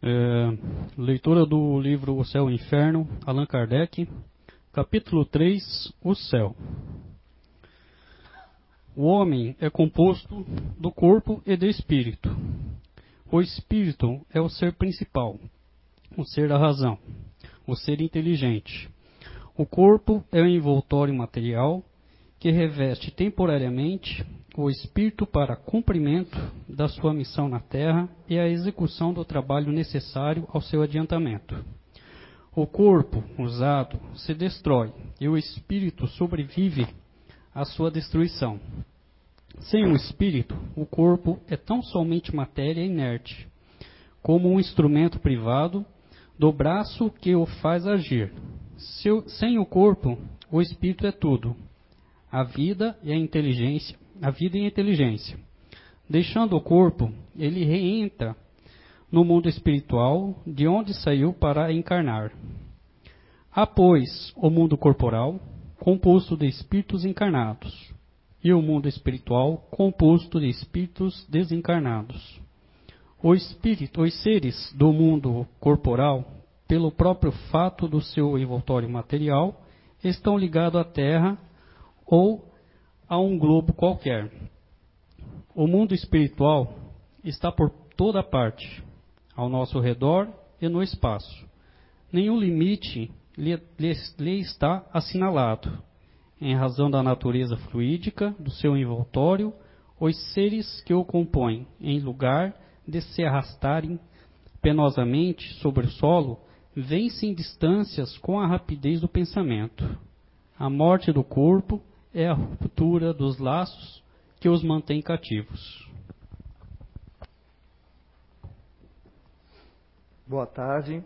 É, leitura do livro O Céu e o Inferno, Allan Kardec, capítulo 3, O Céu. O homem é composto do corpo e do espírito. O espírito é o ser principal, o ser da razão, o ser inteligente. O corpo é o envoltório material que reveste temporariamente o espírito para cumprimento da sua missão na terra e a execução do trabalho necessário ao seu adiantamento. O corpo usado se destrói e o espírito sobrevive à sua destruição. Sem o espírito, o corpo é tão somente matéria inerte, como um instrumento privado do braço que o faz agir. sem o corpo, o espírito é tudo, a vida e a inteligência a vida em inteligência. Deixando o corpo, ele reentra no mundo espiritual, de onde saiu para encarnar. Há, pois, o mundo corporal, composto de espíritos encarnados, e o mundo espiritual, composto de espíritos desencarnados. O espírito, os seres do mundo corporal, pelo próprio fato do seu envoltório material, estão ligados à Terra ou a um globo qualquer. O mundo espiritual está por toda parte, ao nosso redor e no espaço. Nenhum limite lhe, lhe, lhe está assinalado. Em razão da natureza fluídica do seu envoltório, os seres que o compõem, em lugar de se arrastarem penosamente sobre o solo, vencem distâncias com a rapidez do pensamento. A morte do corpo é a ruptura dos laços que os mantém cativos. Boa tarde.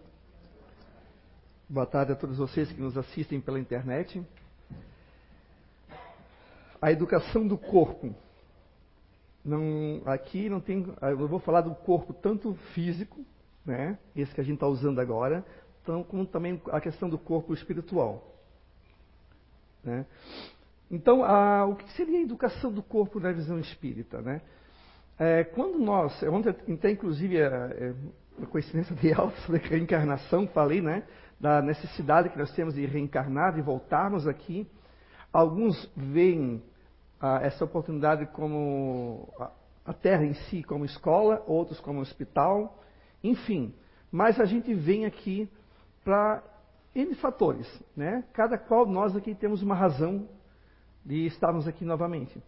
Boa tarde a todos vocês que nos assistem pela internet. A educação do corpo. Não, aqui não tem. Eu vou falar do corpo tanto físico, né, esse que a gente está usando agora, tão, como também a questão do corpo espiritual. Né? Então, a, o que seria a educação do corpo na visão espírita? Né? É, quando nós, ontem até inclusive a, é, a coincidência de alta sobre a reencarnação, falei né, da necessidade que nós temos de reencarnar, de voltarmos aqui. Alguns veem a, essa oportunidade como a, a Terra em si como escola, outros como hospital, enfim. Mas a gente vem aqui para N fatores, né? Cada qual nós aqui temos uma razão de estarmos aqui novamente.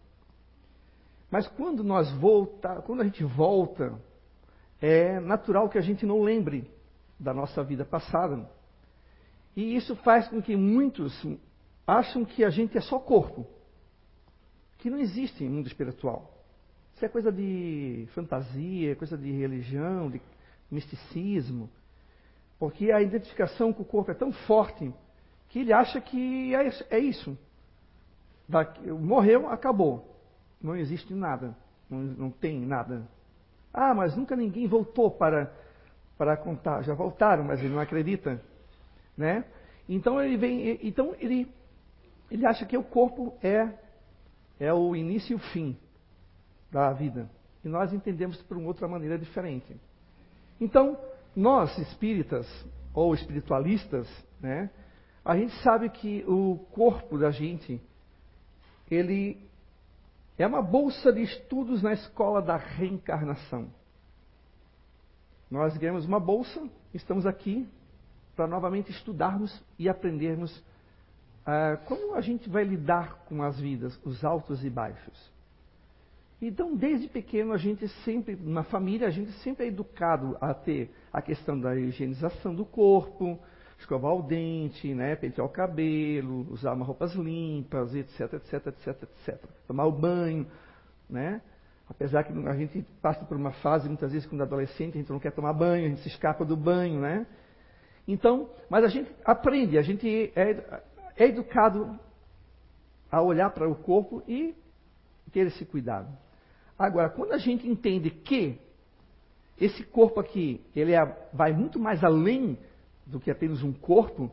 Mas quando nós volta, quando a gente volta, é natural que a gente não lembre da nossa vida passada. E isso faz com que muitos acham que a gente é só corpo, que não existe mundo espiritual. Isso é coisa de fantasia, coisa de religião, de misticismo, porque a identificação com o corpo é tão forte que ele acha que é, é isso morreu, acabou. Não existe nada. Não, não, tem nada. Ah, mas nunca ninguém voltou para, para contar. Já voltaram, mas ele não acredita. Né? Então ele vem. Então ele, ele acha que o corpo é, é o início e o fim da vida. E nós entendemos por uma outra maneira diferente. Então, nós espíritas ou espiritualistas, né, a gente sabe que o corpo da gente ele é uma bolsa de estudos na escola da reencarnação. Nós ganhamos uma bolsa, estamos aqui para novamente estudarmos e aprendermos uh, como a gente vai lidar com as vidas, os altos e baixos. Então, desde pequeno, a gente sempre, na família, a gente sempre é educado a ter a questão da higienização do corpo, escovar o dente, né, pentear o cabelo, usar uma roupas limpas, etc, etc, etc, etc. Tomar o banho, né? Apesar que a gente passa por uma fase, muitas vezes, quando adolescente, a gente não quer tomar banho, a gente se escapa do banho, né? Então, mas a gente aprende, a gente é, é educado a olhar para o corpo e ter esse cuidado. Agora, quando a gente entende que esse corpo aqui, ele é, vai muito mais além do que apenas um corpo,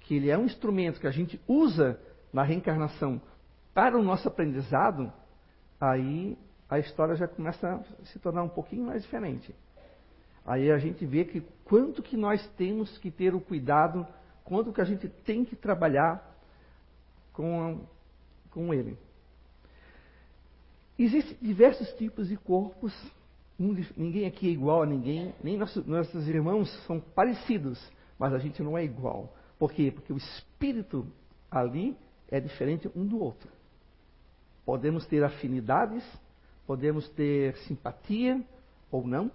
que ele é um instrumento que a gente usa na reencarnação para o nosso aprendizado, aí a história já começa a se tornar um pouquinho mais diferente. Aí a gente vê que quanto que nós temos que ter o cuidado, quanto que a gente tem que trabalhar com, com ele. Existem diversos tipos de corpos, ninguém aqui é igual a ninguém, nem nossos, nossos irmãos são parecidos, mas a gente não é igual. Por quê? Porque o espírito ali é diferente um do outro. Podemos ter afinidades, podemos ter simpatia ou não,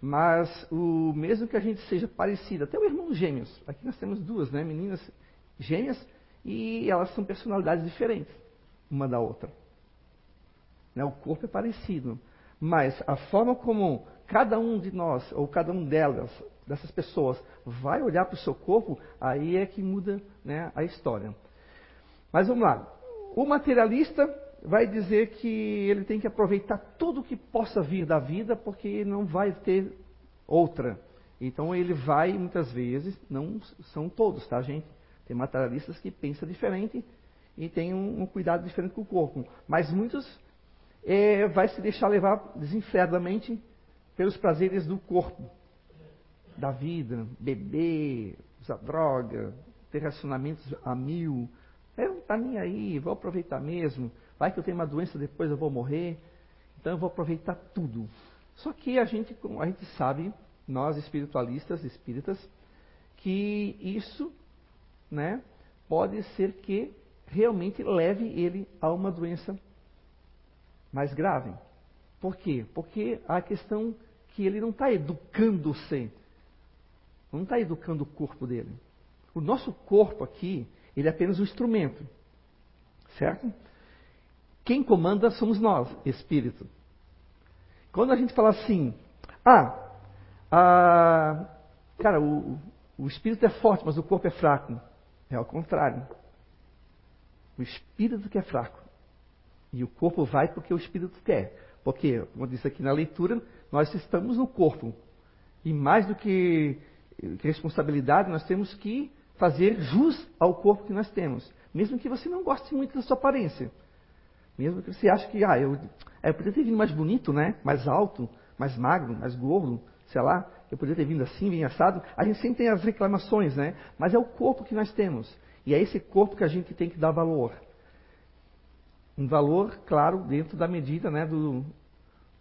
mas o mesmo que a gente seja parecido, até o irmão gêmeos, aqui nós temos duas, né, meninas gêmeas, e elas são personalidades diferentes uma da outra. Né, o corpo é parecido, mas a forma como cada um de nós, ou cada um delas, dessas pessoas, vai olhar para o seu corpo, aí é que muda né, a história. Mas vamos lá. O materialista vai dizer que ele tem que aproveitar tudo que possa vir da vida, porque não vai ter outra. Então ele vai, muitas vezes, não são todos, tá, gente? Tem materialistas que pensam diferente e tem um, um cuidado diferente com o corpo. Mas muitos é, vai se deixar levar desenfreadamente pelos prazeres do corpo, da vida, beber, usar droga, ter relacionamentos a mil. Eu não está nem aí, vou aproveitar mesmo. Vai que eu tenho uma doença, depois eu vou morrer. Então eu vou aproveitar tudo. Só que a gente, a gente sabe, nós espiritualistas, espíritas, que isso né, pode ser que realmente leve ele a uma doença mais grave. Por quê? Porque a questão que ele não está educando-se, não está educando o corpo dele. O nosso corpo aqui, ele é apenas um instrumento, certo? Quem comanda somos nós, espírito. Quando a gente fala assim, ah, a, cara, o, o espírito é forte, mas o corpo é fraco. É ao contrário. O espírito que é fraco. E o corpo vai porque o espírito quer. Porque, como eu disse aqui na leitura, nós estamos no corpo. E mais do que responsabilidade, nós temos que fazer jus ao corpo que nós temos. Mesmo que você não goste muito da sua aparência. Mesmo que você ache que, ah, eu, eu poderia ter vindo mais bonito, né? Mais alto, mais magro, mais gordo, sei lá. Eu poderia ter vindo assim, bem assado. A gente sempre tem as reclamações, né? Mas é o corpo que nós temos. E é esse corpo que a gente tem que dar valor um valor, claro, dentro da medida né, do,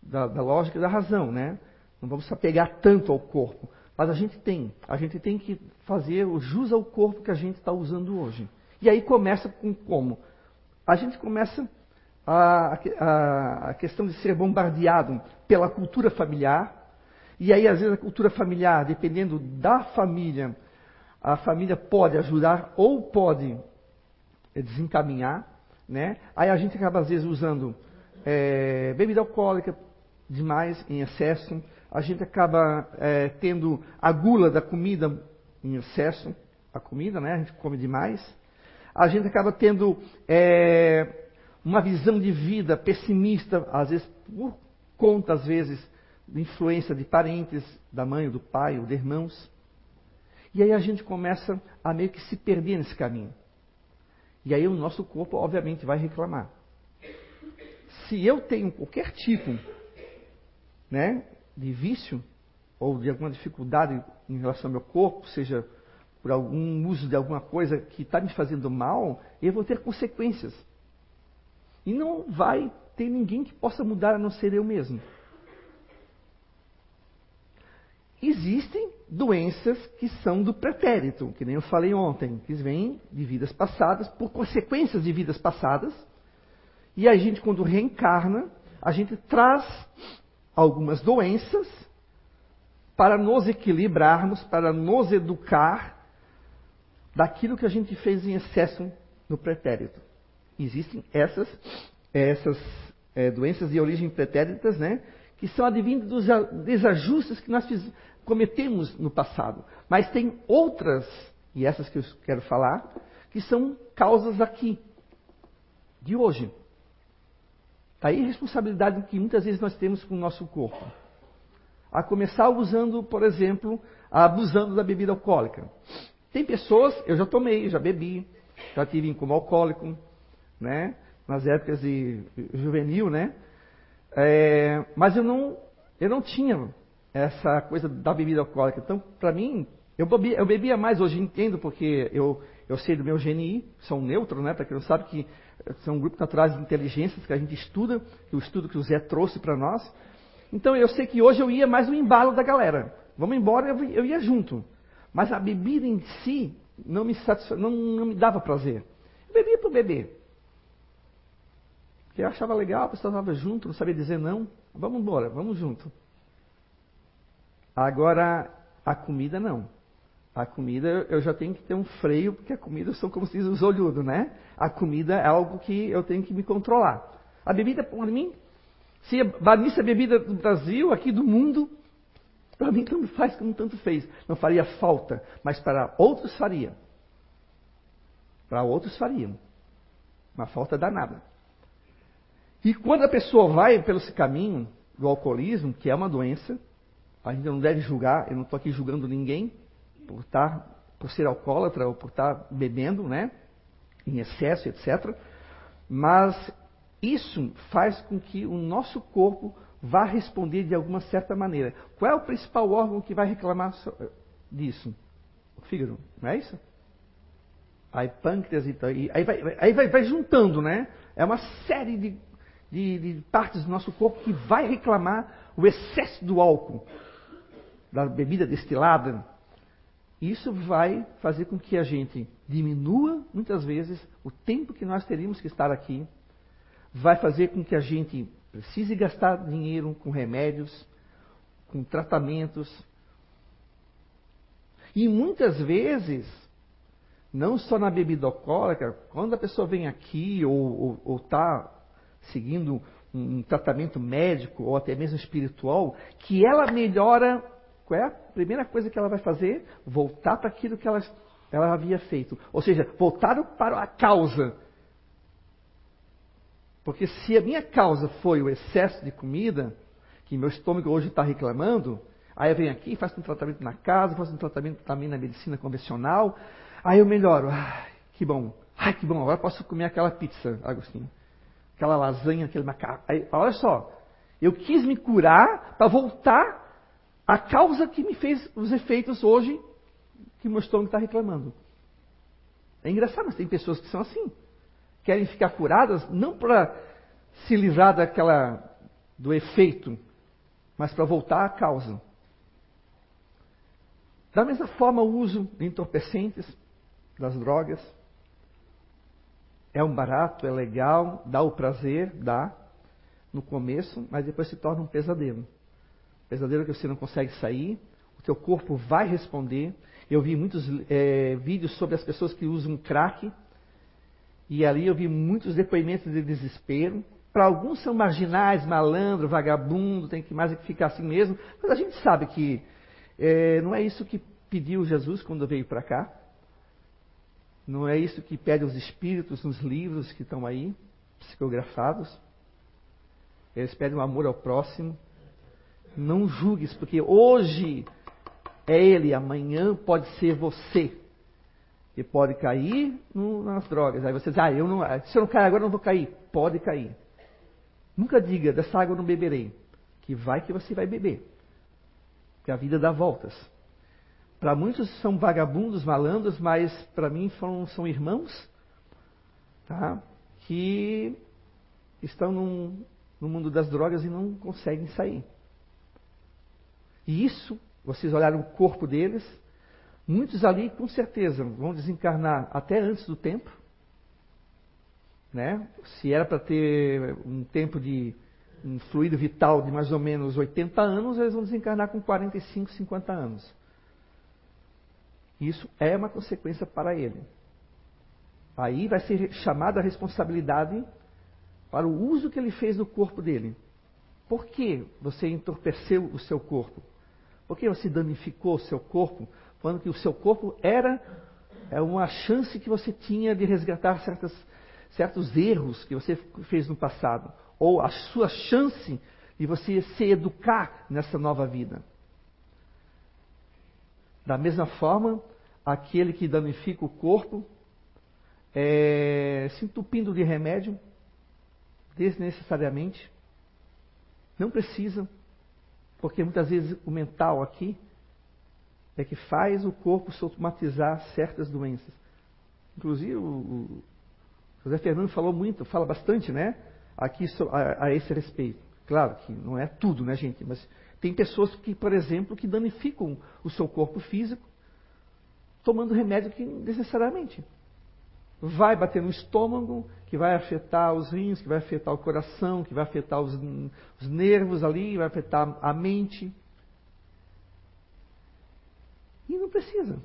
da, da, lógica e da razão. Né? Não vamos se apegar tanto ao corpo. Mas a gente tem. A gente tem que fazer o jus ao corpo que a gente está usando hoje. E aí começa com como? A gente começa a, a, a questão de ser bombardeado pela cultura familiar. E aí, às vezes, a cultura familiar, dependendo da família, a família pode ajudar ou pode desencaminhar né? Aí a gente acaba às vezes usando é, bebida alcoólica demais, em excesso. A gente acaba é, tendo a gula da comida em excesso, a comida, né? A gente come demais. A gente acaba tendo é, uma visão de vida pessimista, às vezes por conta, às vezes, de influência de parentes, da mãe, do pai, ou de irmãos. E aí a gente começa a meio que se perder nesse caminho. E aí o nosso corpo, obviamente, vai reclamar. Se eu tenho qualquer tipo né, de vício, ou de alguma dificuldade em relação ao meu corpo, seja por algum uso de alguma coisa que está me fazendo mal, eu vou ter consequências. E não vai ter ninguém que possa mudar a não ser eu mesmo. Existem doenças que são do pretérito, que nem eu falei ontem, que vêm de vidas passadas, por consequências de vidas passadas. E a gente, quando reencarna, a gente traz algumas doenças para nos equilibrarmos, para nos educar daquilo que a gente fez em excesso no pretérito. Existem essas, essas é, doenças de origem pretéritas, né? Que são advindas dos desajustes que nós fizemos cometemos no passado. Mas tem outras, e essas que eu quero falar, que são causas aqui, de hoje. Aí a responsabilidade que muitas vezes nós temos com o nosso corpo. A começar usando, por exemplo, abusando da bebida alcoólica. Tem pessoas, eu já tomei, já bebi, já tive como alcoólico, né? Nas épocas de juvenil, né? É, mas eu não, eu não tinha essa coisa da bebida alcoólica. Então, para mim, eu bebia, eu bebia mais hoje, entendo, porque eu, eu sei do meu GNI, um neutro, né? Para quem não sabe que são um grupo naturais de inteligências que a gente estuda, o estudo que o Zé trouxe para nós. Então eu sei que hoje eu ia mais no embalo da galera. Vamos embora, eu, eu ia junto. Mas a bebida em si não me, satisfa... não, não me dava prazer. Eu bebia por beber. Porque eu achava legal, a pessoa estava junto, não sabia dizer não. Vamos embora, vamos junto. Agora, a comida não. A comida eu já tenho que ter um freio, porque a comida são como se diz os olhudos, né? A comida é algo que eu tenho que me controlar. A bebida, para mim, se banisse a bebida do Brasil, aqui do mundo, para mim tanto faz como tanto fez. Não faria falta, mas para outros faria. Para outros fariam. Uma falta danada. E quando a pessoa vai pelo esse caminho do alcoolismo, que é uma doença, a gente não deve julgar, eu não estou aqui julgando ninguém por estar, tá, por ser alcoólatra ou por estar tá bebendo, né, em excesso, etc. Mas isso faz com que o nosso corpo vá responder de alguma certa maneira. Qual é o principal órgão que vai reclamar disso? O fígado, não é isso? Aí pâncreas e tal. Aí vai, aí vai, vai juntando, né? É uma série de de, de partes do nosso corpo que vai reclamar o excesso do álcool, da bebida destilada. Isso vai fazer com que a gente diminua, muitas vezes, o tempo que nós teríamos que estar aqui. Vai fazer com que a gente precise gastar dinheiro com remédios, com tratamentos. E muitas vezes, não só na bebida alcoólica, quando a pessoa vem aqui ou está seguindo um, tratamento médico ou até mesmo espiritual, que ela melhora. Qual é a primeira coisa que ela vai fazer? Voltar para aquilo que ela, ela havia feito. Ou seja, voltar para a causa. Porque se a minha causa foi o excesso de comida, que meu estômago hoje está reclamando, aí eu venho aqui, faço um tratamento na casa, faço um tratamento também na medicina convencional, aí eu melhoro. Ai, que bom. Ai, que bom, agora posso comer aquela pizza, Agostinho aquela lasanha, aquele macaco. Aí, olha só, eu quis me curar para voltar à causa que me fez os efeitos hoje que meu estômago está reclamando. É engraçado, mas tem pessoas que são assim. Querem ficar curadas não para se livrar daquela do efeito, mas para voltar à causa. Da mesma forma, o uso de entorpecentes, das drogas, é um barato, é legal, dá o prazer, dá, no começo, mas depois se torna um pesadelo. Pesadelo que você não consegue sair, o teu corpo vai responder. Eu vi muitos é, vídeos sobre as pessoas que usam crack, e ali eu vi muitos depoimentos de desespero. Para alguns são marginais, malandro, vagabundo, tem que mais que ficar assim mesmo, mas a gente sabe que é, não é isso que pediu Jesus quando veio para cá. Não é isso que pede os espíritos nos livros que estão aí, psicografados. Eles pedem o amor ao próximo. Não julgues, porque hoje é ele, amanhã pode ser você. E pode cair no, nas drogas. Aí você diz, ah, eu não, se eu não cair agora, eu não vou cair. Pode cair. Nunca diga, dessa água eu não beberei. Que vai que você vai beber. Porque a vida dá voltas. Para muitos são vagabundos, malandros, mas para mim são, são irmãos tá? que estão no mundo das drogas e não conseguem sair. E isso, vocês olharam o corpo deles, muitos ali com certeza vão desencarnar até antes do tempo. Né? Se era para ter um tempo de um fluido vital de mais ou menos 80 anos, eles vão desencarnar com 45, 50 anos. Isso é uma consequência para ele. Aí vai ser chamada a responsabilidade para o uso que ele fez do corpo dele. Por que você entorpeceu o seu corpo? Por que você danificou o seu corpo? Falando que o seu corpo era é uma chance que você tinha de resgatar certas, certos erros que você fez no passado. Ou a sua chance de você se educar nessa nova vida. Da mesma forma, aquele que danifica o corpo, é, se entupindo de remédio, desnecessariamente, não precisa. Porque muitas vezes o mental aqui é que faz o corpo somatizar certas doenças. Inclusive, o, José Fernando falou muito, fala bastante, né? Aqui a, a esse respeito. Claro que não é tudo, né, gente? Mas tem pessoas que, por exemplo, que danificam o seu corpo físico tomando remédio que necessariamente vai bater no estômago, que vai afetar os rins, que vai afetar o coração, que vai afetar os, os nervos ali, vai afetar a mente. E não precisa.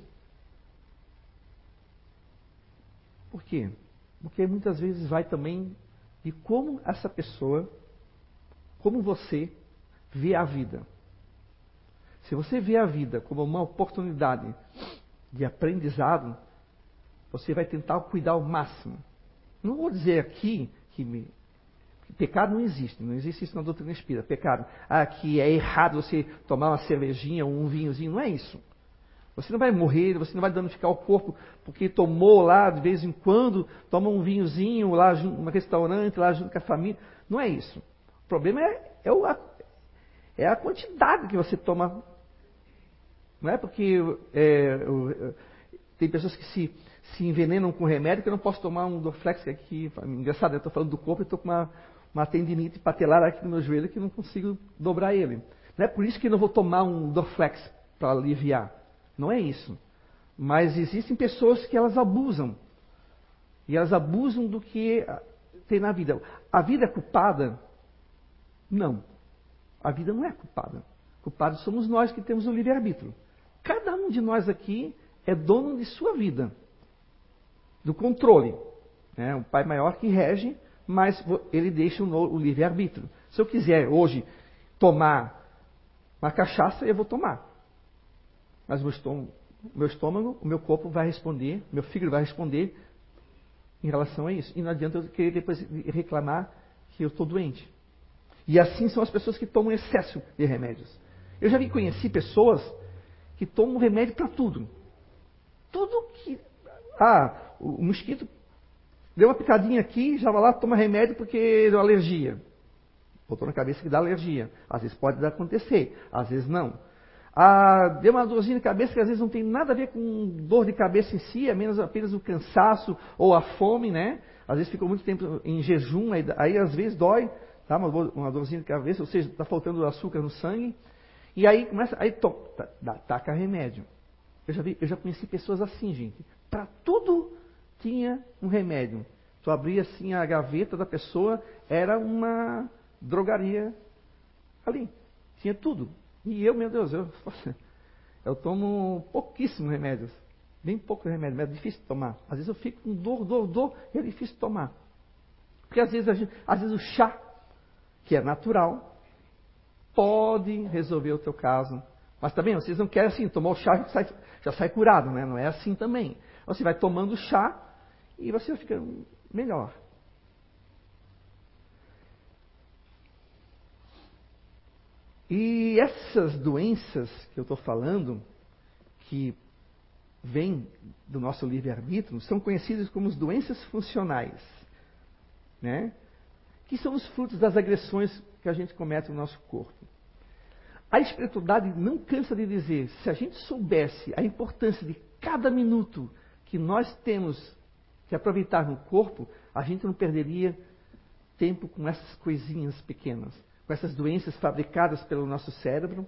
Por quê? Porque muitas vezes vai também de como essa pessoa, como você vê a vida. Se você vê a vida como uma oportunidade de aprendizado, você vai tentar cuidar ao máximo. Não vou dizer aqui que, me, que pecado não existe, não existe isso na doutrina espírita. Pecado, ah, que é errado você tomar uma cervejinha ou um vinhozinho, não é isso. Você não vai morrer, você não vai danificar o corpo porque tomou lá de vez em quando, toma um vinhozinho lá no restaurante, lá junto com a família. Não é isso. O problema é, é, o, é a quantidade que você toma. Não é porque é, tem pessoas que se, se envenenam com remédio que eu não posso tomar um Dorflex aqui. Engraçado, eu estou falando do corpo e estou com uma, uma tendinite patelar aqui no meu joelho que não consigo dobrar ele. Não é por isso que eu não vou tomar um Dorflex para aliviar. Não é isso. Mas existem pessoas que elas abusam. E elas abusam do que tem na vida. A vida é culpada? Não. A vida não é culpada. Culpados somos nós que temos o livre-arbítrio. Cada um de nós aqui é dono de sua vida, do controle. É um pai maior que rege, mas ele deixa o livre-arbítrio. Se eu quiser hoje tomar uma cachaça, eu vou tomar. Mas meu estômago, meu estômago, o meu corpo vai responder, meu fígado vai responder em relação a isso. E não adianta eu querer depois reclamar que eu estou doente. E assim são as pessoas que tomam excesso de remédios. Eu já vi conheci pessoas que tomam remédio para tudo. Tudo que. Ah, o mosquito deu uma picadinha aqui, já vai lá, toma remédio porque deu alergia. Botou na cabeça que dá alergia. Às vezes pode acontecer, às vezes não. Ah, deu uma dorzinha de cabeça que às vezes não tem nada a ver com dor de cabeça em si, é menos apenas o cansaço ou a fome, né? Às vezes ficou muito tempo em jejum, aí, aí às vezes dói, tá? Uma, uma dorzinha de cabeça, ou seja, está faltando açúcar no sangue. E aí começa, aí to, tá, taca remédio. Eu já, vi, eu já conheci pessoas assim, gente. Para tudo tinha um remédio. Tu abria assim a gaveta da pessoa, era uma drogaria ali. Tinha tudo. E eu, meu Deus, eu, eu tomo pouquíssimos remédios. Bem pouco remédio, mas é difícil tomar. Às vezes eu fico com dor, dor, dor, e é difícil tomar. Porque às vezes, gente, às vezes o chá, que é natural, pode resolver o teu caso. Mas também vocês não querem assim, tomar o chá já sai, já sai curado, né? Não é assim também. Você vai tomando chá e você fica melhor. E essas doenças que eu estou falando, que vêm do nosso livre-arbítrio, são conhecidas como as doenças funcionais, né? que são os frutos das agressões que a gente comete no nosso corpo. A espiritualidade não cansa de dizer, se a gente soubesse a importância de cada minuto que nós temos que aproveitar no corpo, a gente não perderia tempo com essas coisinhas pequenas com essas doenças fabricadas pelo nosso cérebro,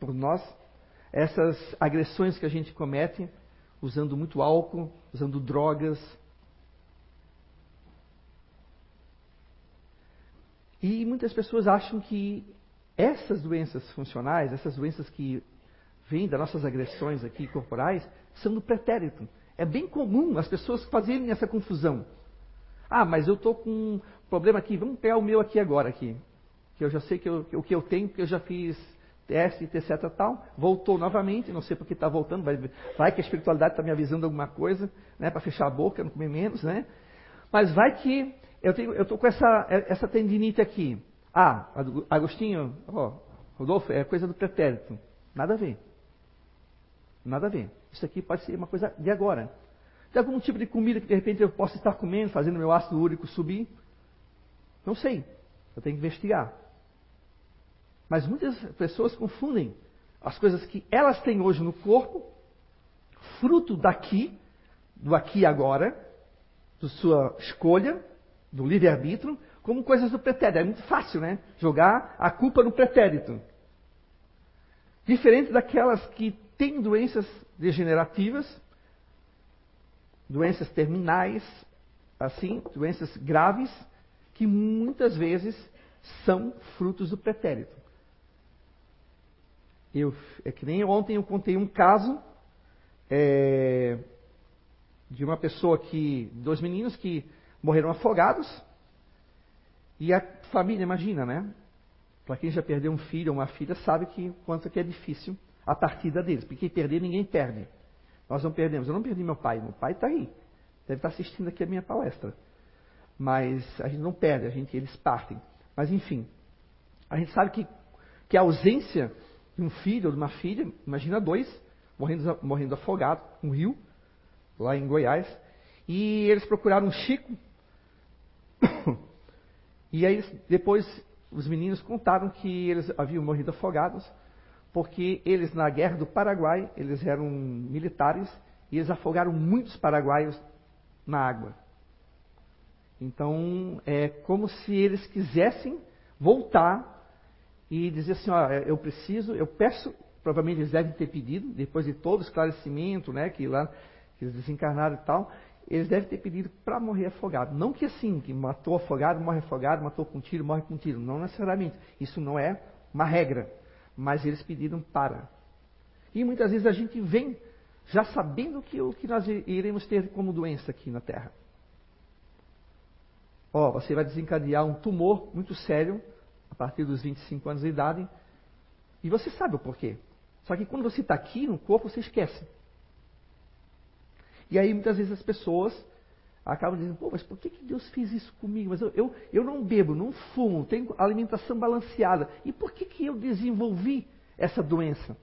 por nós, essas agressões que a gente comete usando muito álcool, usando drogas. E muitas pessoas acham que essas doenças funcionais, essas doenças que vêm das nossas agressões aqui corporais, são do pretérito. É bem comum as pessoas fazerem essa confusão. Ah, mas eu estou com um problema aqui, vamos pegar o meu aqui agora aqui que eu já sei que eu, o que eu tenho, porque eu já fiz teste, etc. tal, voltou novamente, não sei porque está voltando, vai, vai, que a espiritualidade está me avisando alguma coisa, né, para fechar a boca, não comer menos, né? Mas vai que eu estou com essa, essa tendinite aqui. Ah, Agostinho, ó, Rodolfo, é coisa do pretérito. Nada a ver. Nada a ver. Isso aqui pode ser uma coisa de agora. Tem algum tipo de comida que de repente eu possa estar comendo, fazendo meu ácido úrico subir? Não sei. Eu tenho que investigar. Mas muitas pessoas confundem as coisas que elas têm hoje no corpo, fruto daqui, do aqui e agora, da sua escolha, do livre-arbítrio, como coisas do pretérito. É muito fácil, né? Jogar a culpa no pretérito. Diferente daquelas que têm doenças degenerativas, doenças terminais, assim, doenças graves, que muitas vezes são frutos do pretérito. Eu, é que nem ontem eu contei um caso é, de uma pessoa que, dois meninos que morreram afogados, e a família, imagina, né? Para quem já perdeu um filho ou uma filha, sabe que quanto que é difícil a partida deles. Porque perder, ninguém perde. Nós não perdemos. Eu não perdi meu pai. Meu pai está aí. Deve estar tá assistindo aqui a minha palestra. Mas a gente não perde, a gente, eles partem. Mas enfim, a gente sabe que, que a ausência de um filho ou de uma filha, imagina dois, morrendo, morrendo afogado no rio, lá em Goiás. E eles procuraram um Chico. e aí depois os meninos contaram que eles haviam morrido afogados, porque eles na guerra do Paraguai, eles eram militares e eles afogaram muitos paraguaios na água. Então, é como se eles quisessem voltar e dizer assim, ó, eu preciso, eu peço, provavelmente eles devem ter pedido, depois de todo o esclarecimento, né, que lá que eles desencarnaram e tal, eles devem ter pedido para morrer afogado. Não que assim, que matou afogado, morre afogado, matou com tiro, morre com tiro. Não necessariamente. Isso não é uma regra. Mas eles pediram para. E muitas vezes a gente vem já sabendo que o que nós iremos ter como doença aqui na Terra. Ó, você vai desencadear um tumor muito sério a partir dos 25 anos de idade. E você sabe o porquê. Só que quando você está aqui no corpo, você esquece. E aí muitas vezes as pessoas acabam dizendo, pô, mas por que, que Deus fez isso comigo? Mas eu, eu, eu não bebo, não fumo, tenho alimentação balanceada. E por que, que eu desenvolvi essa doença?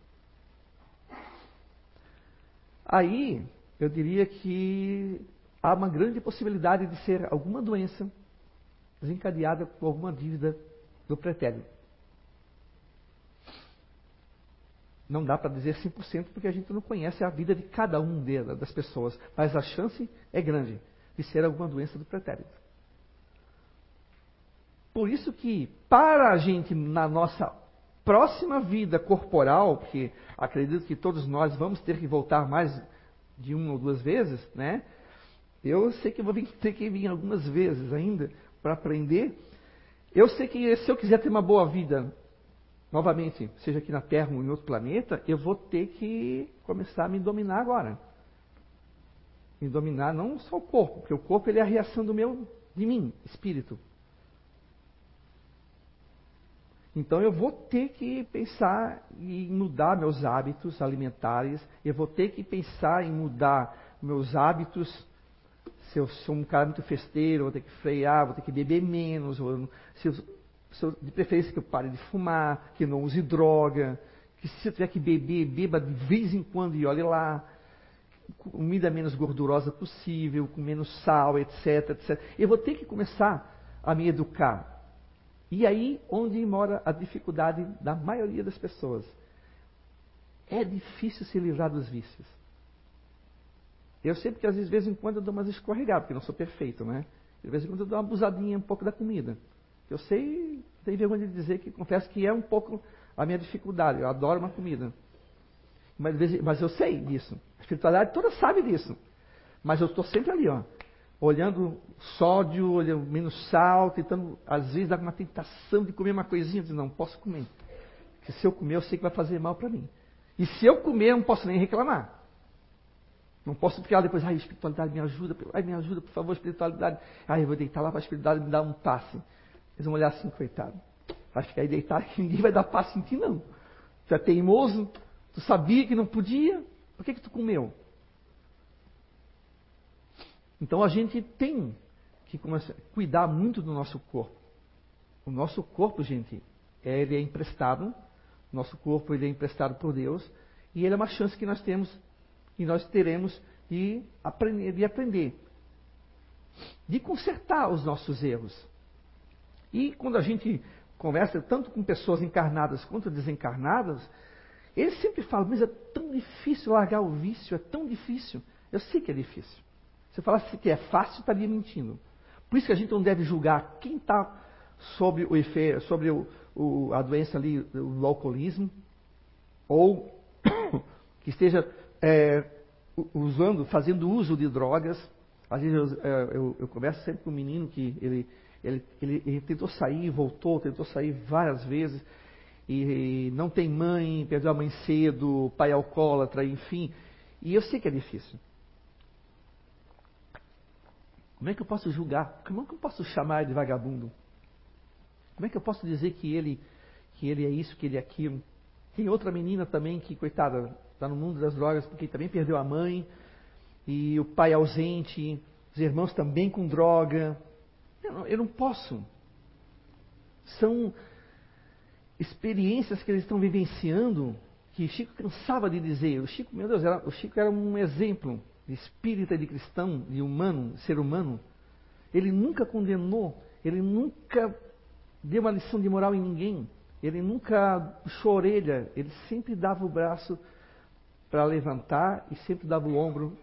Aí eu diria que há uma grande possibilidade de ser alguma doença desencadeada por alguma dívida do pretérito. Não dá para dizer 100% porque a gente não conhece a vida de cada um das pessoas, mas a chance é grande de ser alguma doença do pretérito. Por isso que para a gente na nossa próxima vida corporal, porque acredito que todos nós vamos ter que voltar mais de uma ou duas vezes, né? Eu sei que vou ter que vir algumas vezes ainda para aprender. Eu sei que se eu quiser ter uma boa vida novamente, seja aqui na Terra ou em outro planeta, eu vou ter que começar a me dominar agora. Me dominar não só o corpo, porque o corpo ele é a reação do meu, de mim, espírito. Então eu vou ter que pensar em mudar meus hábitos alimentares, eu vou ter que pensar em mudar meus hábitos. Se eu sou um cara muito festeiro, vou ter que frear, vou ter que beber menos. Ou, se eu de preferência que eu pare de fumar, que não use droga, que se eu tiver que beber, beba de vez em quando e olhe lá. Comida menos gordurosa possível, com menos sal, etc, etc. Eu vou ter que começar a me educar. E aí onde mora a dificuldade da maioria das pessoas. É difícil se livrar dos vícios. Eu sei porque às vezes, de vez em quando eu dou umas escorregadas, porque não sou perfeito, né? De vez em quando eu dou uma abusadinha um pouco da comida. Eu sei, tenho vergonha de dizer que confesso que é um pouco a minha dificuldade. Eu adoro uma comida. Mas, mas eu sei disso. Espiritualidade toda sabe disso. Mas eu estou sempre ali, ó, olhando sódio, olhando menos sal, tentando, às vezes, dar uma tentação de comer uma coisinha. Digo, não, posso comer. Porque se eu comer, eu sei que vai fazer mal para mim. E se eu comer, eu não posso nem reclamar. Não posso ficar depois, ai, espiritualidade, me ajuda, ai, me ajuda, por favor, espiritualidade. Ai, eu vou deitar lá para a espiritualidade me dar um passe. Eles vão olhar assim, coitado. Vai ficar aí deitado que ninguém vai dar passo em ti, não. Tu é teimoso, tu sabia que não podia, por que, que tu comeu? Então a gente tem que cuidar muito do nosso corpo. O nosso corpo, gente, ele é emprestado, nosso corpo ele é emprestado por Deus, e ele é uma chance que nós temos e nós teremos de aprender, de aprender, de consertar os nossos erros. E quando a gente conversa tanto com pessoas encarnadas quanto desencarnadas, eles sempre falam, mas é tão difícil largar o vício, é tão difícil. Eu sei que é difícil. Se eu falasse que é fácil, estaria mentindo. Por isso que a gente não deve julgar quem está sobre o efeito, sobre o, o, a doença ali, o alcoolismo, ou que esteja é, usando, fazendo uso de drogas. Às vezes eu, é, eu, eu, converso sempre com um menino que ele, ele, ele, ele tentou sair, voltou, tentou sair várias vezes, e, não tem mãe, perdeu a mãe cedo, pai alcoólatra, enfim. E eu sei que é difícil. Como é que eu posso julgar? Como é que eu posso chamar de vagabundo? Como é que eu posso dizer que ele, que ele é isso, que ele é aquilo? Tem outra menina também que, coitada, está no mundo das drogas porque também perdeu a mãe, e o pai ausente, os irmãos também com droga. Eu não, eu não posso. São experiências que eles estão vivenciando que Chico cansava de dizer. O Chico, meu Deus, era, o Chico era um exemplo de espírita, de cristão, de humano, ser humano. Ele nunca condenou, ele nunca deu uma lição de moral em ninguém. Ele nunca puxou a orelha, ele sempre dava o braço para levantar e sempre dava o ombro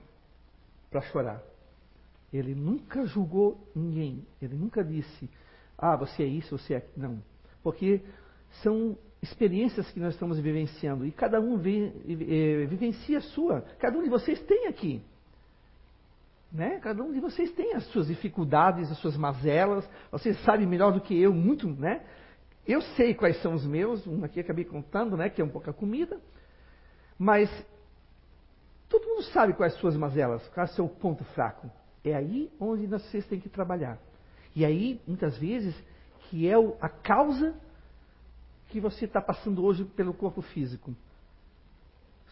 para chorar. Ele nunca julgou ninguém, ele nunca disse, ah, você é isso, você é aquilo. Não. Porque são experiências que nós estamos vivenciando e cada um vi, eh, vivencia a sua. Cada um de vocês tem aqui. Né? Cada um de vocês tem as suas dificuldades, as suas mazelas. Vocês sabem melhor do que eu, muito, né? Eu sei quais são os meus, um aqui acabei contando, né? Que é um pouco a comida. Mas todo mundo sabe quais são as suas mazelas, qual é o seu ponto fraco. É aí onde vocês têm que trabalhar. E aí, muitas vezes, que é a causa que você está passando hoje pelo corpo físico.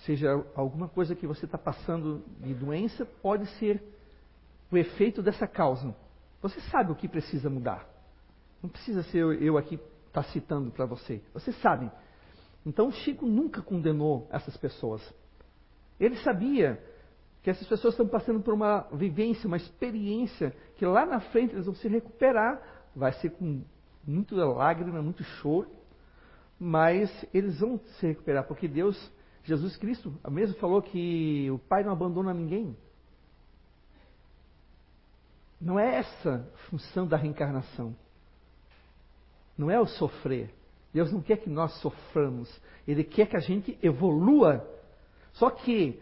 Seja alguma coisa que você está passando de doença, pode ser o efeito dessa causa. Você sabe o que precisa mudar. Não precisa ser eu aqui estar tá citando para você. Você sabe. Então Chico nunca condenou essas pessoas. Ele sabia que essas pessoas estão passando por uma vivência, uma experiência que lá na frente eles vão se recuperar. Vai ser com muita lágrima, muito choro, mas eles vão se recuperar, porque Deus, Jesus Cristo, mesmo falou que o Pai não abandona ninguém. Não é essa a função da reencarnação. Não é o sofrer. Deus não quer que nós soframos. Ele quer que a gente evolua. Só que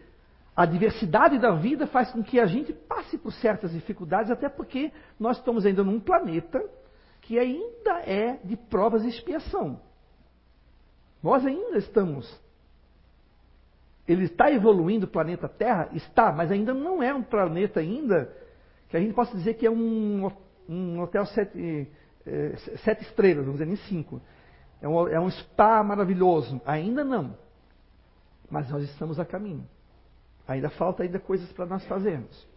a diversidade da vida faz com que a gente passe por certas dificuldades, até porque nós estamos ainda num planeta que ainda é de provas e expiação. Nós ainda estamos. Ele está evoluindo o planeta Terra? Está, mas ainda não é um planeta ainda que a gente possa dizer que é um, um hotel sete, é, sete estrelas, vamos dizer, nem cinco. É um, é um spa maravilhoso. Ainda não. Mas nós estamos a caminho. Ainda falta ainda coisas para nós fazermos.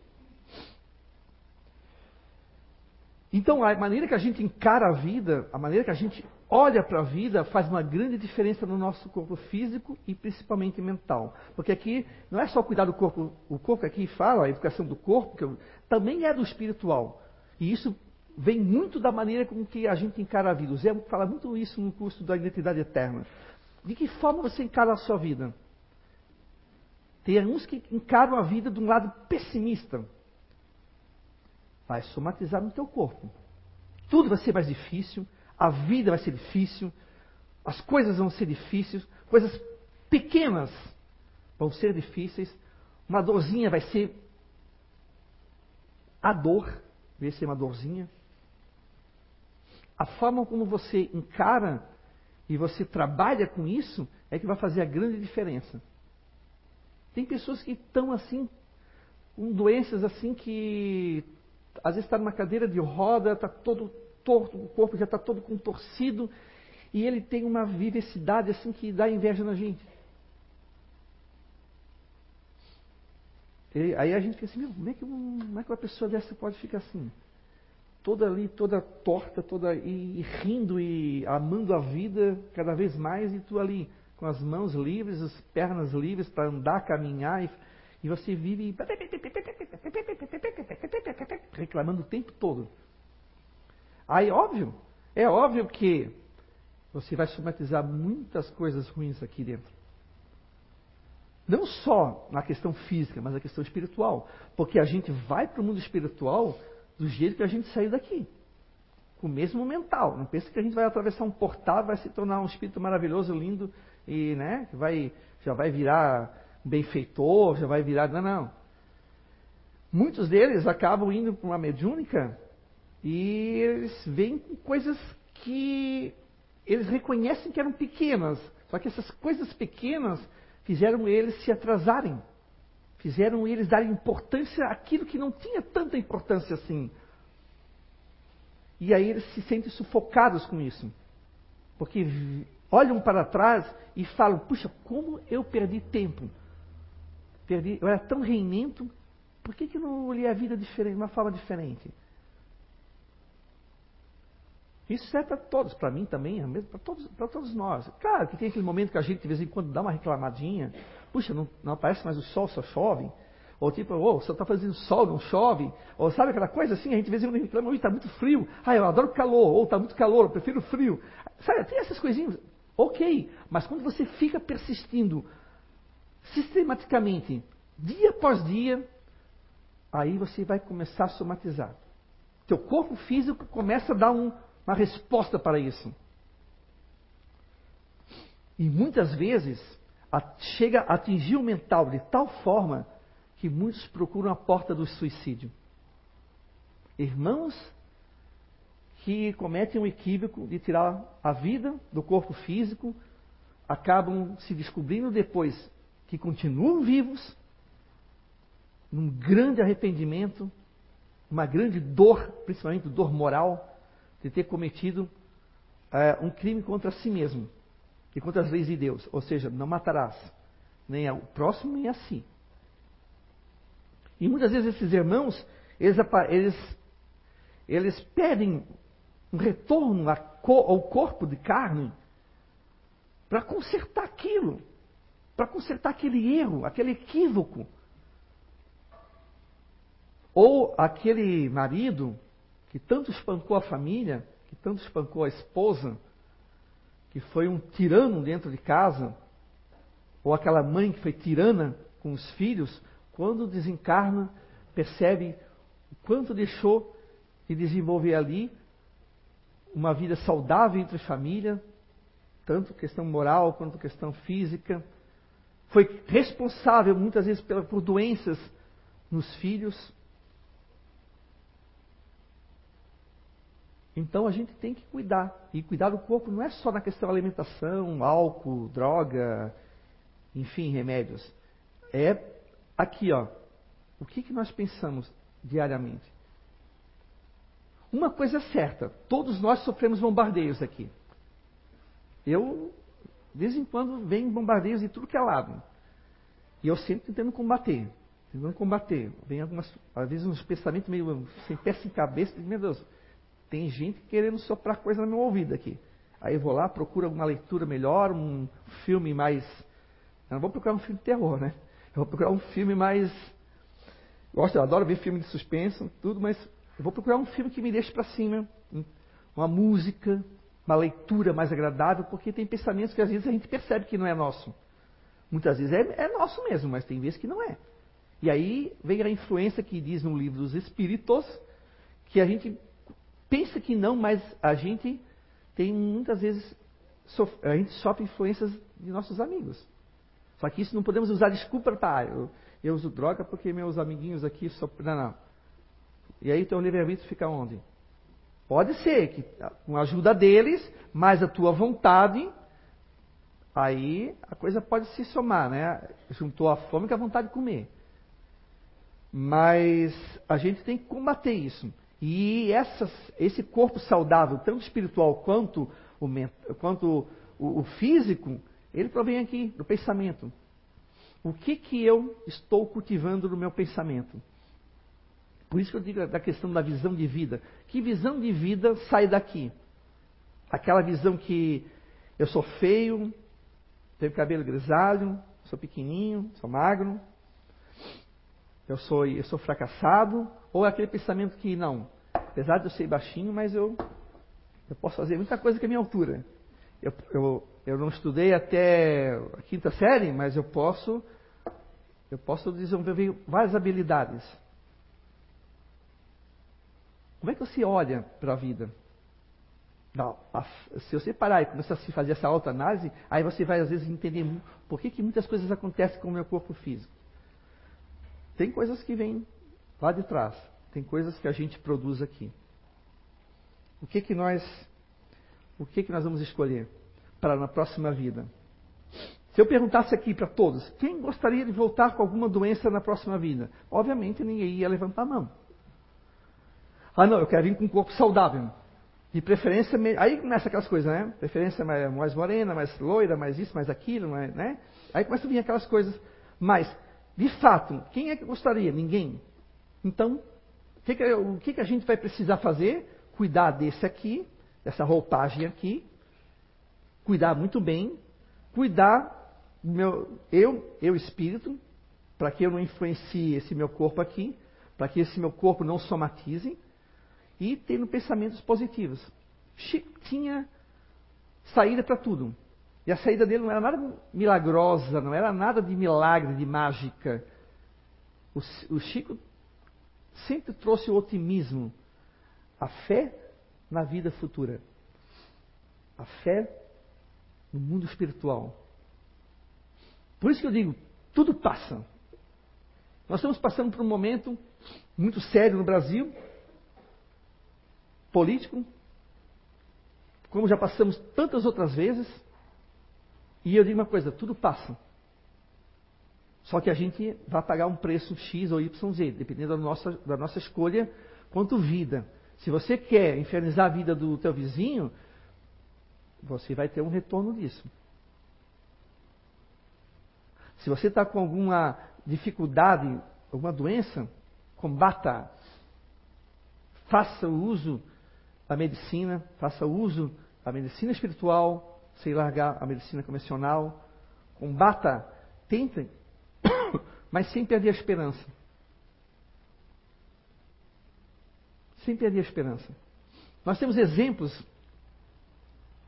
Então, a maneira que a gente encara a vida, a maneira que a gente olha para a vida, faz uma grande diferença no nosso corpo físico e principalmente mental. Porque aqui não é só cuidar do corpo, o corpo aqui fala, a educação do corpo, que também é do espiritual. E isso vem muito da maneira com que a gente encara a vida. O Zé fala muito isso no curso da identidade eterna. De que forma você encara a sua vida? Tem uns que encaram a vida de um lado pessimista. Vai somatizar no teu corpo. Tudo vai ser mais difícil, a vida vai ser difícil, as coisas vão ser difíceis, coisas pequenas vão ser difíceis, uma dorzinha vai ser a dor, vai ser uma dorzinha. A forma como você encara e você trabalha com isso é que vai fazer a grande diferença. Tem pessoas que estão assim, com doenças assim que às vezes está numa cadeira de roda, está todo torto, o corpo já está todo contorcido, e ele tem uma vivacidade assim que dá inveja na gente. E, aí a gente fica assim, como é, que como é que uma pessoa dessa pode ficar assim? Toda ali, toda torta, toda e, e rindo e amando a vida cada vez mais, e tu ali com as mãos livres, as pernas livres para andar, caminhar, e, e você vive reclamando o tempo todo. Aí, óbvio, é óbvio que você vai somatizar muitas coisas ruins aqui dentro. Não só na questão física, mas na questão espiritual. Porque a gente vai para o mundo espiritual do jeito que a gente saiu daqui. Com o mesmo mental. Não pense que a gente vai atravessar um portal, vai se tornar um espírito maravilhoso, lindo, e né, vai, já vai virar benfeitor, já vai virar. Não, não. Muitos deles acabam indo para uma mediúnica e eles veem coisas que eles reconhecem que eram pequenas. Só que essas coisas pequenas fizeram eles se atrasarem. Fizeram eles darem importância àquilo que não tinha tanta importância assim. E aí eles se sentem sufocados com isso. Porque olham para trás e falam: puxa, como eu perdi tempo. Perdi, eu era tão reinento, por que, que eu não olhei a vida de uma forma diferente? Isso serve para todos, para mim também, é para todos, para todos nós. Claro que tem aquele momento que a gente de vez em quando dá uma reclamadinha, puxa, não, não aparece mais o sol, só chove. Ou tipo, oh, só está fazendo sol, não chove. Ou sabe aquela coisa assim, a gente de vez em quando reclama, está muito frio. Ah, eu adoro calor. Ou está muito calor, eu prefiro frio. Sabe, tem essas coisinhas. Ok, mas quando você fica persistindo sistematicamente, dia após dia, aí você vai começar a somatizar. Teu corpo físico começa a dar um, uma resposta para isso. E muitas vezes a, chega a atingir o mental de tal forma que muitos procuram a porta do suicídio. Irmãos que cometem o equívoco de tirar a vida do corpo físico, acabam se descobrindo depois que continuam vivos, num grande arrependimento, uma grande dor, principalmente dor moral, de ter cometido é, um crime contra si mesmo e contra as leis de Deus. Ou seja, não matarás nem ao próximo nem a si. E muitas vezes esses irmãos, eles, eles, eles pedem um retorno ao corpo de carne para consertar aquilo, para consertar aquele erro, aquele equívoco. Ou aquele marido que tanto espancou a família, que tanto espancou a esposa, que foi um tirano dentro de casa, ou aquela mãe que foi tirana com os filhos, quando desencarna, percebe o quanto deixou de desenvolver ali uma vida saudável entre família, tanto questão moral quanto questão física. Foi responsável muitas vezes por doenças nos filhos. Então a gente tem que cuidar. E cuidar do corpo não é só na questão da alimentação, álcool, droga, enfim, remédios. É aqui, ó. O que, que nós pensamos diariamente? Uma coisa é certa, todos nós sofremos bombardeios aqui. Eu, de vez em quando, venho bombardeios de tudo que é lado. E eu sempre tentando combater. Tentando combater. Vem algumas, às vezes, uns pensamentos meio sem pé, sem cabeça. Meu Deus, tem gente querendo soprar coisa no meu ouvido aqui. Aí eu vou lá, procuro alguma leitura melhor, um filme mais. Eu não vou procurar um filme de terror, né? Eu vou procurar um filme mais. Gosto, eu adoro ver filme de suspense, tudo, mas eu vou procurar um filme que me deixe para cima. Uma música, uma leitura mais agradável, porque tem pensamentos que às vezes a gente percebe que não é nosso. Muitas vezes é, é nosso mesmo, mas tem vezes que não é. E aí vem a influência que diz no livro dos Espíritos, que a gente pensa que não, mas a gente tem muitas vezes a gente sofre influências de nossos amigos. Só que isso não podemos usar desculpa para ah, eu, eu uso droga porque meus amiguinhos aqui sofrem. Não, não. E aí teu livre-arbítrio fica onde? Pode ser que com a ajuda deles, mais a tua vontade, aí a coisa pode se somar, né? Juntou a fome com a vontade de comer. Mas a gente tem que combater isso. E essas, esse corpo saudável, tanto espiritual quanto o, quanto o, o físico, ele provém aqui do pensamento. O que, que eu estou cultivando no meu pensamento? Por isso que eu digo da questão da visão de vida. Que visão de vida sai daqui? Aquela visão que eu sou feio, tenho cabelo grisalho, sou pequenininho, sou magro, eu sou, eu sou fracassado, ou é aquele pensamento que não, apesar de eu ser baixinho, mas eu, eu posso fazer muita coisa que a minha altura. Eu, eu, eu não estudei até a quinta série, mas eu posso, eu posso desenvolver várias habilidades. Como é que você olha para a vida? Não, se você parar e começar a se fazer essa autoanálise, aí você vai às vezes entender por que, que muitas coisas acontecem com o meu corpo físico. Tem coisas que vêm lá de trás, tem coisas que a gente produz aqui. O que que nós, o que que nós vamos escolher para na próxima vida? Se eu perguntasse aqui para todos, quem gostaria de voltar com alguma doença na próxima vida? Obviamente ninguém ia levantar a mão. Ah, não, eu quero vir com um corpo saudável. De preferência, aí começa aquelas coisas, né? Preferência mais, morena, mais loira, mais isso, mais aquilo, né? Aí começa a vir aquelas coisas. Mas, de fato, quem é que gostaria? Ninguém. Então, o que, que, a gente vai precisar fazer? Cuidar desse aqui, dessa roupagem aqui. Cuidar muito bem. Cuidar meu, eu, eu espírito, para que eu não influencie esse meu corpo aqui, para que esse meu corpo não somatize e tendo pensamentos positivos. Chico tinha saída para tudo. E a saída dele não era nada milagrosa, não era nada de milagre, de mágica. O, o Chico sempre trouxe o otimismo, a fé na vida futura, a fé no mundo espiritual. Por isso que eu digo, tudo passa. Nós estamos passando por um momento muito sério no Brasil, político, como já passamos tantas outras vezes. E eu digo uma coisa: tudo passa. Só que a gente vai pagar um preço X ou Y, Z, dependendo da nossa, da nossa escolha quanto vida. Se você quer infernizar a vida do teu vizinho, você vai ter um retorno disso. Se você está com alguma dificuldade, alguma doença, combata. Faça uso da medicina, faça uso da medicina espiritual, sem largar a medicina convencional, combata, tentem, mas sem perder a esperança. Sem perder a esperança. Nós temos exemplos,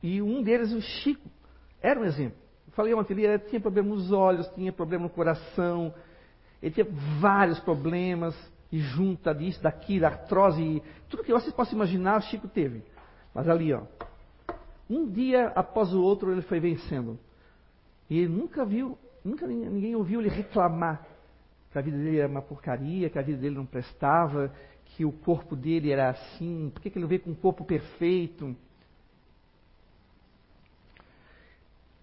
e um deles, o Chico, era um exemplo. Eu falei ontem, ele tinha problema nos olhos, tinha problema no coração, ele tinha vários problemas e junta disso, daquilo, artrose, tudo que vocês possam imaginar, o Chico teve. Mas ali, ó, um dia após o outro ele foi vencendo. E ele nunca viu, nunca ninguém ouviu ele reclamar que a vida dele era uma porcaria, que a vida dele não prestava, que o corpo dele era assim, por que, que ele veio com um corpo perfeito?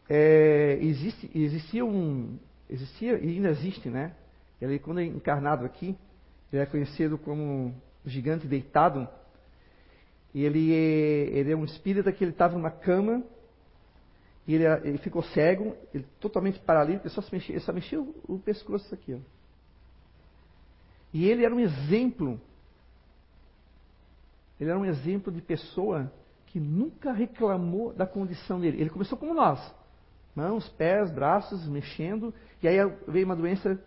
É, existe, existia um, existia e ainda existe, né? Ele quando é encarnado aqui, ele é conhecido como gigante deitado. E ele, é, ele é um espírita que ele estava numa cama e ele, ele, ficou cego, ele totalmente paralítico, ele só, se mexia, ele só mexia o, o pescoço aqui. Ó. E ele era um exemplo. Ele era um exemplo de pessoa que nunca reclamou da condição dele. Ele começou como nós. Mãos, pés, braços, mexendo. E aí veio uma doença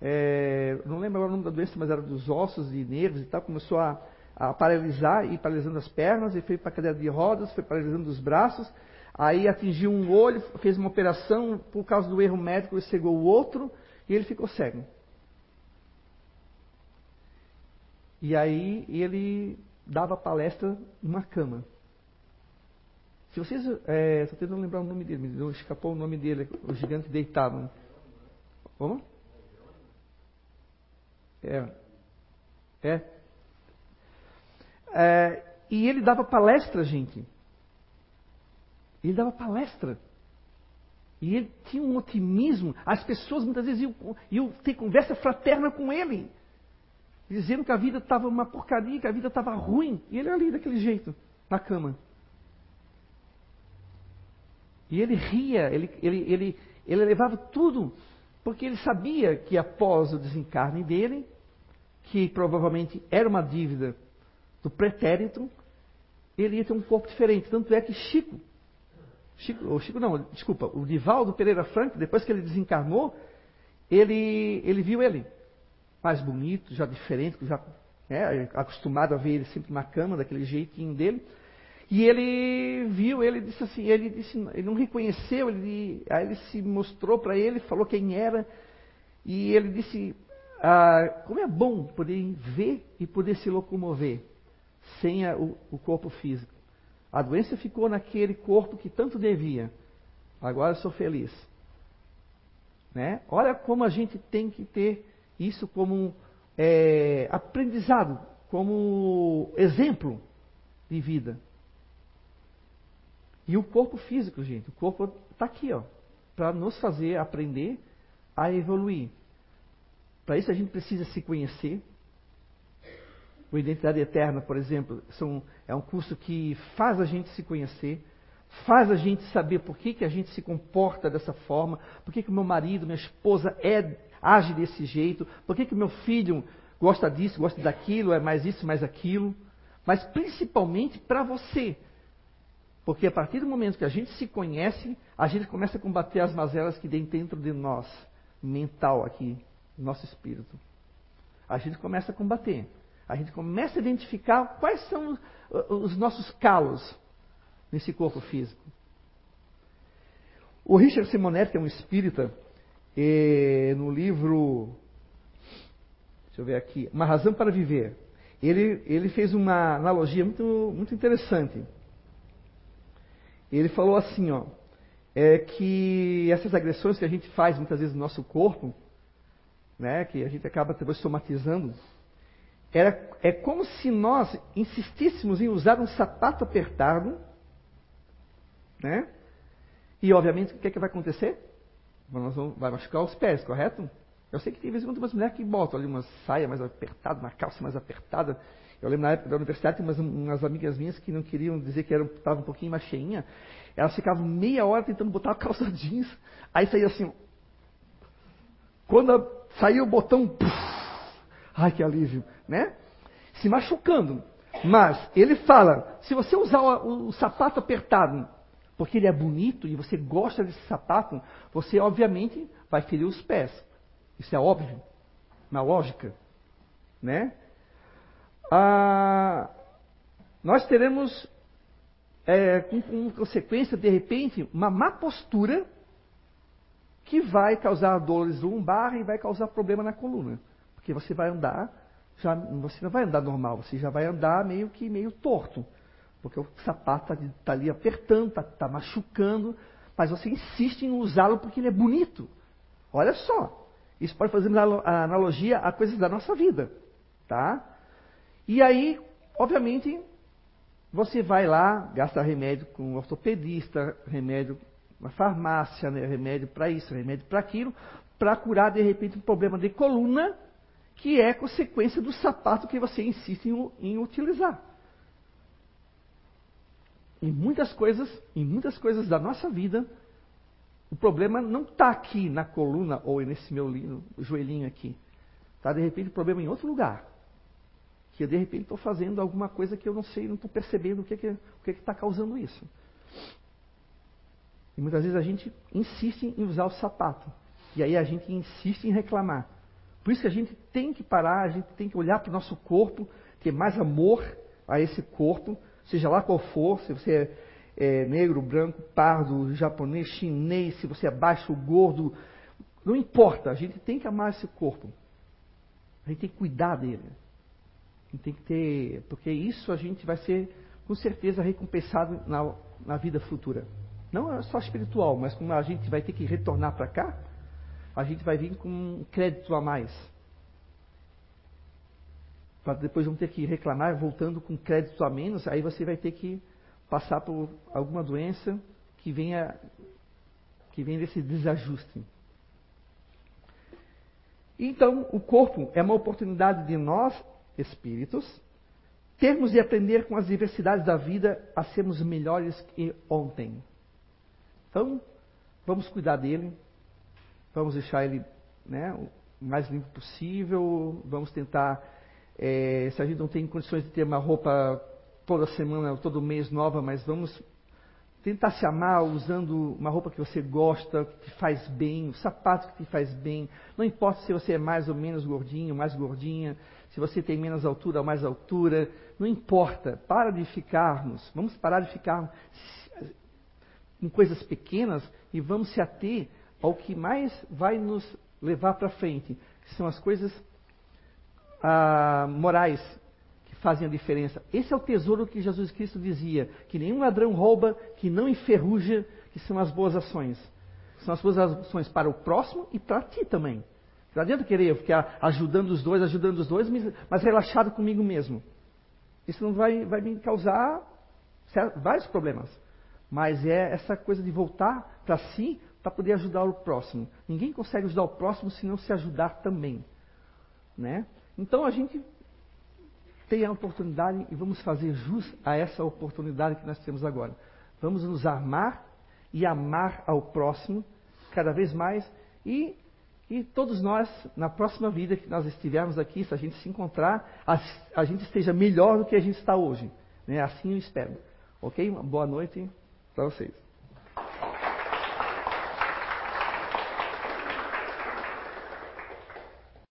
é, não lembro agora o nome da doença, mas era dos ossos e nervos e tal, começou a, a paralisar e paralisando as pernas, e foi para a cadeira de rodas, foi paralisando os braços, aí atingiu um olho, fez uma operação, por causa do erro médico, ele cegou o outro e ele ficou cego. E aí ele dava palestra numa cama. Se vocês. Estou é, tentando lembrar o nome dele, me escapou o nome dele, o gigante deitado. Como? É. É. é e ele dava palestra, gente. Ele dava palestra. E ele tinha um otimismo. As pessoas muitas vezes iam, iam ter conversa fraterna com ele. Dizendo que a vida estava uma porcaria, que a vida estava ruim. E ele ali daquele jeito, na cama. E ele ria, ele, ele, ele, ele levava tudo porque ele sabia que após o desencarne dele, que provavelmente era uma dívida do pretérito, ele ia ter um corpo diferente. Tanto é que Chico, Chico, ou Chico não, desculpa, o Divaldo Pereira Franco, depois que ele desencarnou, ele, ele viu ele mais bonito, já diferente, já é, acostumado a ver ele sempre na cama, daquele jeitinho dele. E ele viu, ele disse assim, ele disse, ele não reconheceu, ele, aí ele se mostrou para ele, falou quem era, e ele disse, ah, como é bom poder ver e poder se locomover sem a, o, o corpo físico. A doença ficou naquele corpo que tanto devia. Agora eu sou feliz. Né? Olha como a gente tem que ter isso como é, aprendizado, como exemplo de vida. E o corpo físico, gente, o corpo está aqui, ó, para nos fazer aprender a evoluir. Para isso a gente precisa se conhecer. O Identidade Eterna, por exemplo, são, é um curso que faz a gente se conhecer, faz a gente saber por que, que a gente se comporta dessa forma, por que, o meu marido, minha esposa é, age desse jeito, por que o meu filho gosta disso, gosta daquilo, é mais isso, mais aquilo. Mas principalmente para você. Porque a partir do momento que a gente se conhece, a gente começa a combater as mazelas que tem dentro de nós, mental aqui, nosso espírito. A gente começa a combater. A gente começa a identificar quais são os nossos calos nesse corpo físico. O Richard Simonetti, que é um espírita, eh, no livro, deixa eu ver aqui, Uma Razão para Viver, ele, ele fez uma analogia muito, muito interessante. Ele falou assim, ó, é que essas agressões que a gente faz muitas vezes no nosso corpo, né, que a gente acaba depois somatizando, era, é como se nós insistíssemos em usar um sapato apertado, né? E obviamente o que, é que vai acontecer? Nós vamos, vai machucar os pés, correto? Eu sei que tem vezes quando umas mulheres que botam ali uma saia mais apertada, uma calça mais apertada. Eu lembro na época da universidade, umas, umas amigas minhas que não queriam dizer que estavam um pouquinho mais cheinha. Elas ficavam meia hora tentando botar a calça jeans. Aí saía assim. Quando saiu o botão, puf, ai que alívio né? Se machucando. Mas ele fala: se você usar o, o sapato apertado, porque ele é bonito e você gosta desse sapato, você obviamente vai ferir os pés. Isso é óbvio, na lógica, né? Ah, nós teremos, é, com, com consequência, de repente, uma má postura que vai causar dores lombar e vai causar problema na coluna. Porque você vai andar já, você não vai andar normal, você já vai andar meio que meio torto. Porque o sapato está tá ali apertando, está tá machucando, mas você insiste em usá-lo porque ele é bonito. Olha só, isso pode fazer a analogia a coisas da nossa vida, tá? E aí, obviamente, você vai lá, gasta remédio com um ortopedista, remédio na farmácia, né? remédio para isso, remédio para aquilo, para curar de repente um problema de coluna que é consequência do sapato que você insiste em, em utilizar. Em muitas coisas, em muitas coisas da nossa vida, o problema não está aqui na coluna ou nesse meu joelhinho aqui. Está de repente o problema em outro lugar. Que eu de repente estou fazendo alguma coisa que eu não sei, não estou percebendo o que é está causando isso. E muitas vezes a gente insiste em usar o sapato. E aí a gente insiste em reclamar. Por isso que a gente tem que parar, a gente tem que olhar para o nosso corpo, ter mais amor a esse corpo, seja lá qual for, se você é, é negro, branco, pardo, japonês, chinês, se você é baixo, gordo, não importa, a gente tem que amar esse corpo. A gente tem que cuidar dele. A gente tem que ter, porque isso a gente vai ser com certeza recompensado na, na vida futura. Não é só espiritual, mas como a gente vai ter que retornar para cá, a gente vai vir com um crédito a mais. Para depois vamos ter que reclamar voltando com crédito a menos, aí você vai ter que passar por alguma doença que venha que venha desse desajuste. Então, o corpo é uma oportunidade de nós, espíritos, termos de aprender com as diversidades da vida a sermos melhores que ontem. Então, vamos cuidar dele, vamos deixar ele né, o mais limpo possível, vamos tentar, é, se a gente não tem condições de ter uma roupa toda semana, todo mês nova, mas vamos tentar se amar usando uma roupa que você gosta, que te faz bem, um sapato que te faz bem. Não importa se você é mais ou menos gordinho, mais gordinha, se você tem menos altura ou mais altura, não importa. Para de ficarmos, vamos parar de ficar em coisas pequenas e vamos se ater ao que mais vai nos levar para frente, que são as coisas ah, morais que fazem a diferença. Esse é o tesouro que Jesus Cristo dizia, que nenhum ladrão rouba, que não enferruja, que são as boas ações. São as boas ações para o próximo e para ti também. Não adianta querer ficar ajudando os dois, ajudando os dois, mas relaxado comigo mesmo. Isso não vai, vai me causar vários problemas. Mas é essa coisa de voltar para si para poder ajudar o próximo. Ninguém consegue ajudar o próximo se não se ajudar também. Né? Então a gente tem a oportunidade e vamos fazer jus a essa oportunidade que nós temos agora. Vamos nos amar e amar ao próximo cada vez mais e, e todos nós, na próxima vida que nós estivermos aqui, se a gente se encontrar, a, a gente esteja melhor do que a gente está hoje. Né? Assim eu espero. Ok? Uma boa noite para vocês.